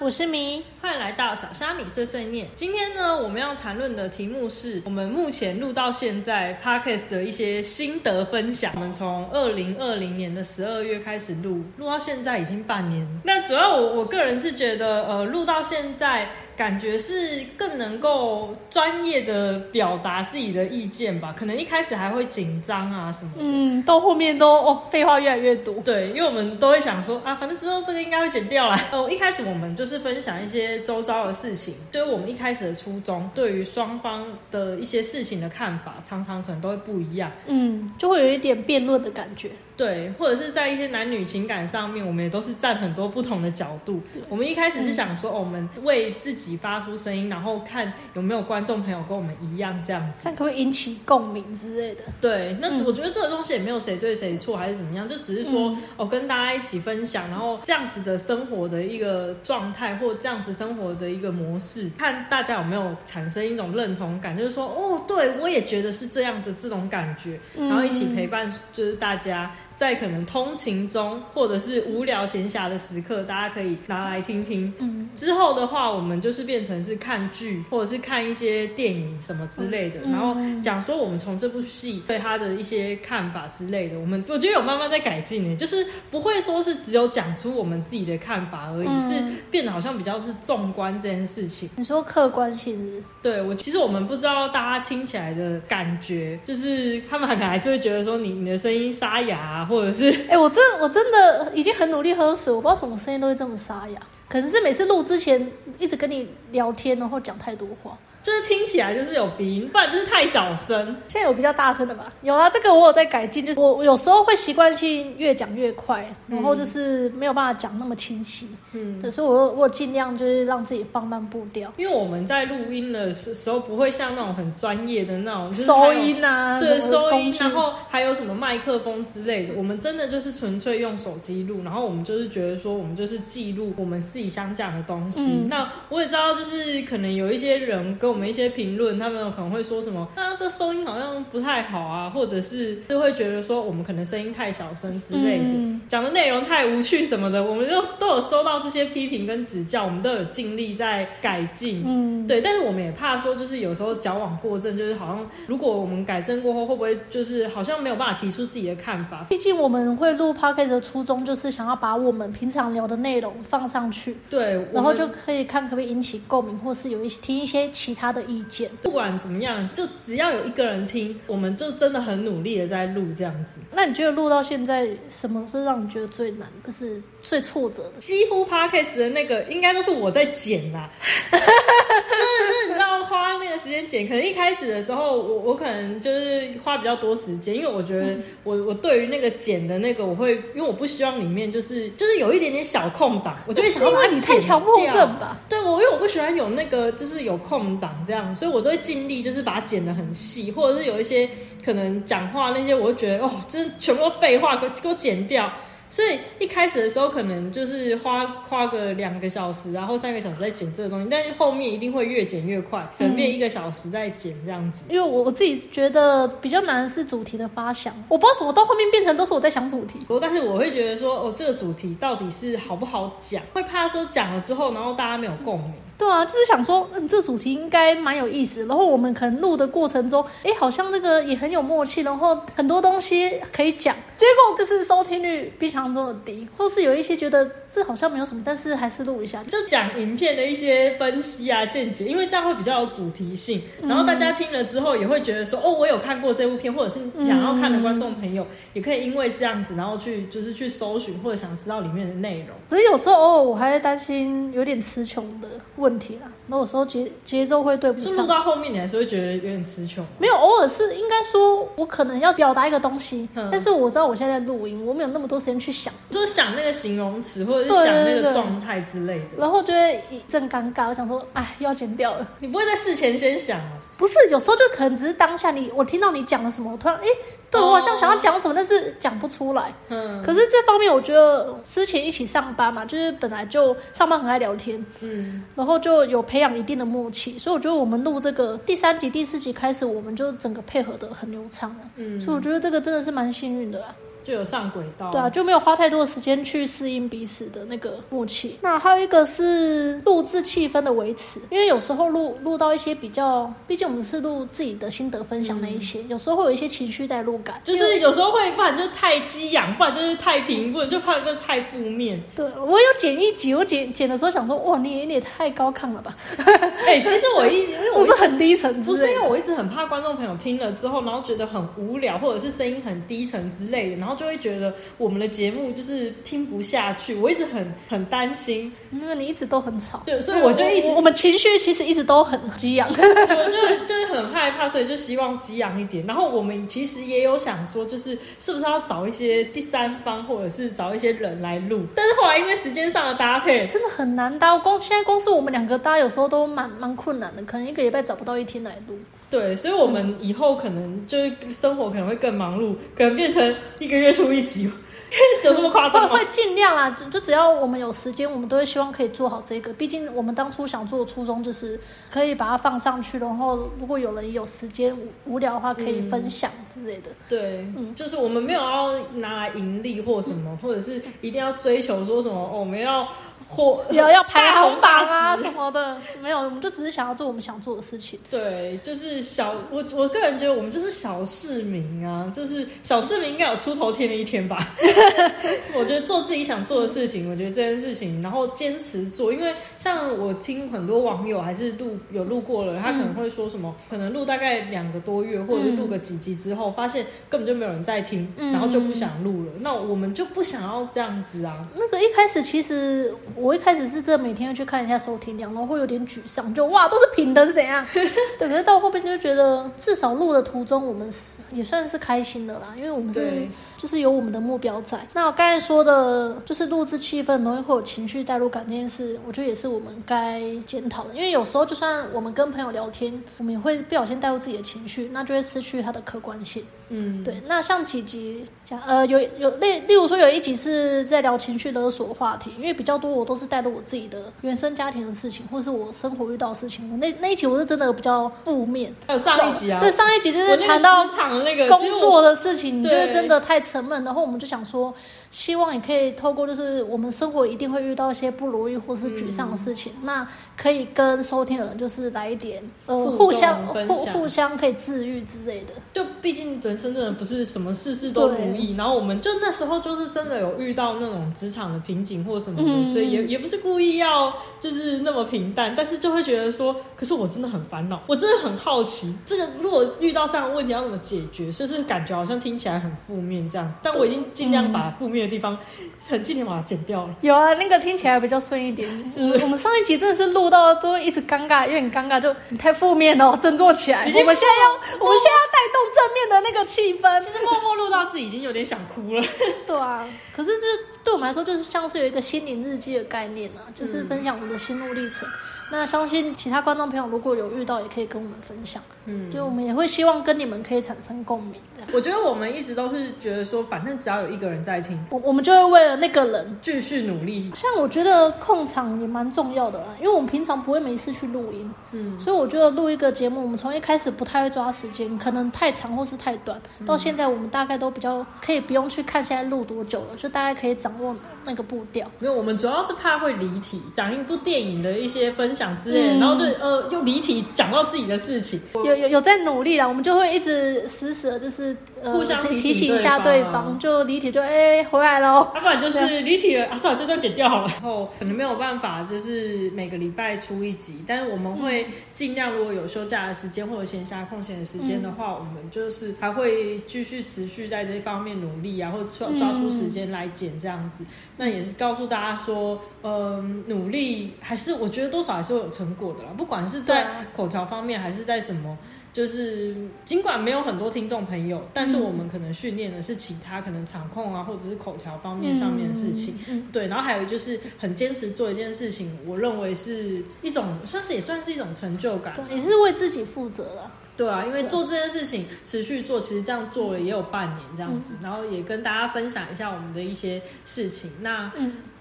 我是米，欢迎来到小虾米碎碎念。今天呢，我们要谈论的题目是我们目前录到现在 podcast 的一些心得分享。我们从二零二零年的十二月开始录，录到现在已经半年。那主要我我个人是觉得，呃，录到现在。感觉是更能够专业的表达自己的意见吧，可能一开始还会紧张啊什么的，嗯，到后面都哦废话越来越多，对，因为我们都会想说啊，反正之后这个应该会剪掉啦。哦，一开始我们就是分享一些周遭的事情，就是我们一开始的初衷，对于双方的一些事情的看法，常常可能都会不一样，嗯，就会有一点辩论的感觉。对，或者是在一些男女情感上面，我们也都是站很多不同的角度。我们一开始是想说，我们为自己发出声音，然后看有没有观众朋友跟我们一样这样子，看可不可以引起共鸣之类的。对，那我觉得这个东西也没有谁对谁错，还是怎么样，就只是说，哦，跟大家一起分享，然后这样子的生活的一个状态，或这样子生活的一个模式，看大家有没有产生一种认同感，就是说，哦，对我也觉得是这样的这种感觉，然后一起陪伴，就是大家。在可能通勤中，或者是无聊闲暇的时刻，大家可以拿来听听。嗯，之后的话，我们就是变成是看剧，或者是看一些电影什么之类的，然后讲说我们从这部戏对他的一些看法之类的。我们我觉得有慢慢在改进呢，就是不会说是只有讲出我们自己的看法而已，是变得好像比较是纵观这件事情。你说客观性？对我其实我们不知道大家听起来的感觉，就是他们可能还是会觉得说你你的声音沙哑。或者是，哎，我真我真的已经很努力喝水，我不知道什么声音都会这么沙哑，可能是每次录之前一直跟你聊天，然后讲太多话。就是听起来就是有鼻音，不然就是太小声。现在有比较大声的吧？有啊，这个我有在改进。就是我有时候会习惯性越讲越快，然后就是没有办法讲那么清晰。嗯，可是我我尽量就是让自己放慢步调。因为我们在录音的时时候不会像那种很专业的那种收音啊，对，收音，然后还有什么麦克风之类的。我们真的就是纯粹用手机录，然后我们就是觉得说，我们就是记录我们自己想讲的东西。那我也知道，就是可能有一些人跟我们一些评论，他们可能会说什么？啊，这收音好像不太好啊，或者是就会觉得说我们可能声音太小声之类的，讲的内容太无趣什么的，我们都都有收到这些批评跟指教，我们都有尽力在改进。嗯，对，但是我们也怕说，就是有时候矫枉过正，就是好像如果我们改正过后，会不会就是好像没有办法提出自己的看法？毕竟我们会录 podcast 的初衷就是想要把我们平常聊的内容放上去，对，然后就可以看可不可以引起共鸣，或是有一些听一些其他的意见。不管怎么样，就只要有一个人听，我们就真的很努力的在录这样子。那你觉得录到现在，什么是让你觉得最难，就是最挫折的？几乎 podcast 的那个，应该都是我在剪啦。可能一开始的时候，我我可能就是花比较多时间，因为我觉得我我对于那个剪的那个，我会因为我不希望里面就是就是有一点点小空档，我就会想要把你太强迫症吧？对我，因为我不喜欢有那个就是有空档这样，所以我就会尽力就是把它剪的很细，或者是有一些可能讲话那些，我就觉得哦，真全部废话给我给我剪掉。所以一开始的时候，可能就是花花个两个小时，然后三个小时在剪这个东西，但是后面一定会越剪越快，可能变一个小时在剪这样子。因为我我自己觉得比较难是主题的发想，我不知道什么到后面变成都是我在想主题。但是我会觉得说，哦，这个主题到底是好不好讲？会怕说讲了之后，然后大家没有共鸣。对啊，就是想说，嗯，这主题应该蛮有意思。然后我们可能录的过程中，哎，好像这个也很有默契，然后很多东西可以讲。结果就是收听率比想象中的低，或是有一些觉得这好像没有什么，但是还是录一下。就讲影片的一些分析啊、见解，因为这样会比较有主题性。然后大家听了之后也会觉得说，哦，我有看过这部片，或者是想要看的观众朋友也可以因为这样子，然后去就是去搜寻或者想知道里面的内容。可是有时候偶尔我还会担心有点词穷的问。题啦，那有时候节节奏会对不上。录到后面，你还是会觉得有点词穷。没有，偶尔是应该说，我可能要表达一个东西，但是我知道我现在在录音，我没有那么多时间去想，就是想那个形容词或者是想那个状态之类的，然后就会一阵尴尬。我想说，哎，又要剪掉了。你不会在事前先想啊？不是，有时候就可能只是当下你我听到你讲了什么，我突然哎，对我好像想要讲什么，但是讲不出来。嗯。可是这方面，我觉得之前一起上班嘛，就是本来就上班很爱聊天，嗯，然后就有培养一定的默契，所以我觉得我们录这个第三集、第四集开始，我们就整个配合的很流畅了。嗯。所以我觉得这个真的是蛮幸运的啦。就有上轨道。对啊，就没有花太多的时间去适应彼此的那个默契。那还有一个是录制气氛的维持，因为有时候录录到一些比较，毕竟我们是录自己的心得分享那一些，有时候会有一些情绪带入感，就是有时候会不然就是太激昂，不然就是太平稳，就怕就太负面。对我有剪一集，我剪剪的时候想说，哇，你你也太高亢了吧？哎，其实我一我是很低沉，不是因为我一直很怕观众朋友听了之后，然后觉得很无聊，或者是声音很低沉之类的，然后就会觉得我们的节目就是听不下去。我一直很很担心，因为你一直都很吵，对，所以我就一直我们情绪其实一直都很激昂，我就就是很害怕，所以就希望激昂一点。然后我们其实也有想说，就是是不是要找一些第三方，或者是找一些人来录。但是后来因为时间上的搭配，真的很难搭。光现在光是我们两个搭，有时候都蛮蛮困难的，可能一个礼拜找不到一天来录。对，所以，我们以后可能就是生活可能会更忙碌，可能变成一个月出一集，有这么夸张会会尽量啦，就就只要我们有时间，我们都会希望可以做好这个。毕竟我们当初想做的初衷就是可以把它放上去，然后如果有人有时间无聊的话，可以分享之类的。对，嗯，就是我们没有要拿来盈利或什么，或者是一定要追求说什么，我们要。或有 要排行榜啊什么的，没有，我们就只是想要做我们想做的事情。对，就是小我我个人觉得我们就是小市民啊，就是小市民应该有出头天的一天吧。我觉得做自己想做的事情，我觉得这件事情，然后坚持做，因为像我听很多网友还是录有录过了，他可能会说什么，可能录大概两个多月，或者是录个几集之后，发现根本就没有人在听，然后就不想录了。那我们就不想要这样子啊。那个一开始其实。我一开始是这每天要去看一下收听量，然后会有点沮丧，就哇都是平的，是怎样？对，可是到后边就觉得至少录的途中我们是也算是开心的啦，因为我们是就是有我们的目标在。那我刚才说的就是录制气氛容易会有情绪代入感这件事，我觉得也是我们该检讨的，因为有时候就算我们跟朋友聊天，我们也会不小心带入自己的情绪，那就会失去它的客观性。嗯，对。那像几集讲呃有有例例如说有一集是在聊情绪勒索话题，因为比较多我。都是带着我自己的原生家庭的事情，或是我生活遇到的事情。我那那一集我是真的比较负面。还有上一集啊，对上一集就是谈到那个工作的事情，就是真的太沉闷。然后我们就想说，希望也可以透过就是我们生活一定会遇到一些不如意或是沮丧的事情，那可以跟收听的人就是来一点呃互相互互相可以治愈之类的。就毕竟人生真的不是什么事事都如意，然后我们就那时候就是真的有遇到那种职场的瓶颈或什么的，所以也。也不是故意要就是那么平淡，但是就会觉得说，可是我真的很烦恼，我真的很好奇，这个如果遇到这样的问题要怎么解决？就是感觉好像听起来很负面这样，但我已经尽量把负面的地方很尽量把它剪掉了。有啊，那个听起来比较顺一点。是我们上一集真的是录到都一直尴尬，有点尴尬，就太负面了，振作起来。我们现在要，我们现在要带动正面的那个气氛。其实默默录到自己已经有点想哭了。对啊，可是这。对我们来说，就是像是有一个心灵日记的概念啊，就是分享我们的心路历程。那相信其他观众朋友如果有遇到，也可以跟我们分享。嗯，就我们也会希望跟你们可以产生共鸣。我觉得我们一直都是觉得说，反正只要有一个人在听，我我们就会为了那个人继续努力。像我觉得控场也蛮重要的啦，因为我们平常不会没事去录音。嗯，所以我觉得录一个节目，我们从一开始不太会抓时间，可能太长或是太短，到现在我们大概都比较可以不用去看现在录多久了，就大概可以掌握那个步调。没有，我们主要是怕会离题，讲一部电影的一些分享之类，然后。就呃，又离题讲到自己的事情，有有有在努力了，我们就会一直死死的，就是呃，互相提醒一下对方，就离题就哎回来喽，要不然就是离题了啊，算了，这段剪掉好了。然后可能没有办法，就是每个礼拜出一集，但是我们会尽量，如果有休假的时间或者闲暇空闲的时间的话，我们就是还会继续持续在这方面努力啊，或者抓抓出时间来剪这样子。那也是告诉大家说，嗯，努力还是我觉得多少还是会有成果的啦。不管是在口条方面，还是在什么，就是尽管没有很多听众朋友，但是我们可能训练的是其他可能场控啊，或者是口条方面上面的事情。对，然后还有就是很坚持做一件事情，我认为是一种，算是也算是一种成就感，也是为自己负责了。对啊，因为做这件事情持续做，其实这样做了也有半年这样子，然后也跟大家分享一下我们的一些事情。那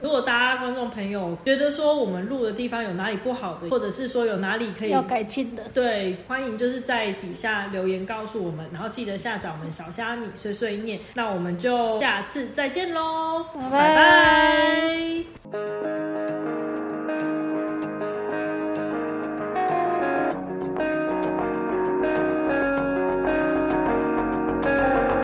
如果大家观众朋友觉得说我们录的地方有哪里不好的，或者是说有哪里可以要改进的，对，欢迎就是在底下留言告诉我们，然后记得下载我们小虾米碎碎念。那我们就下次再见喽，拜拜。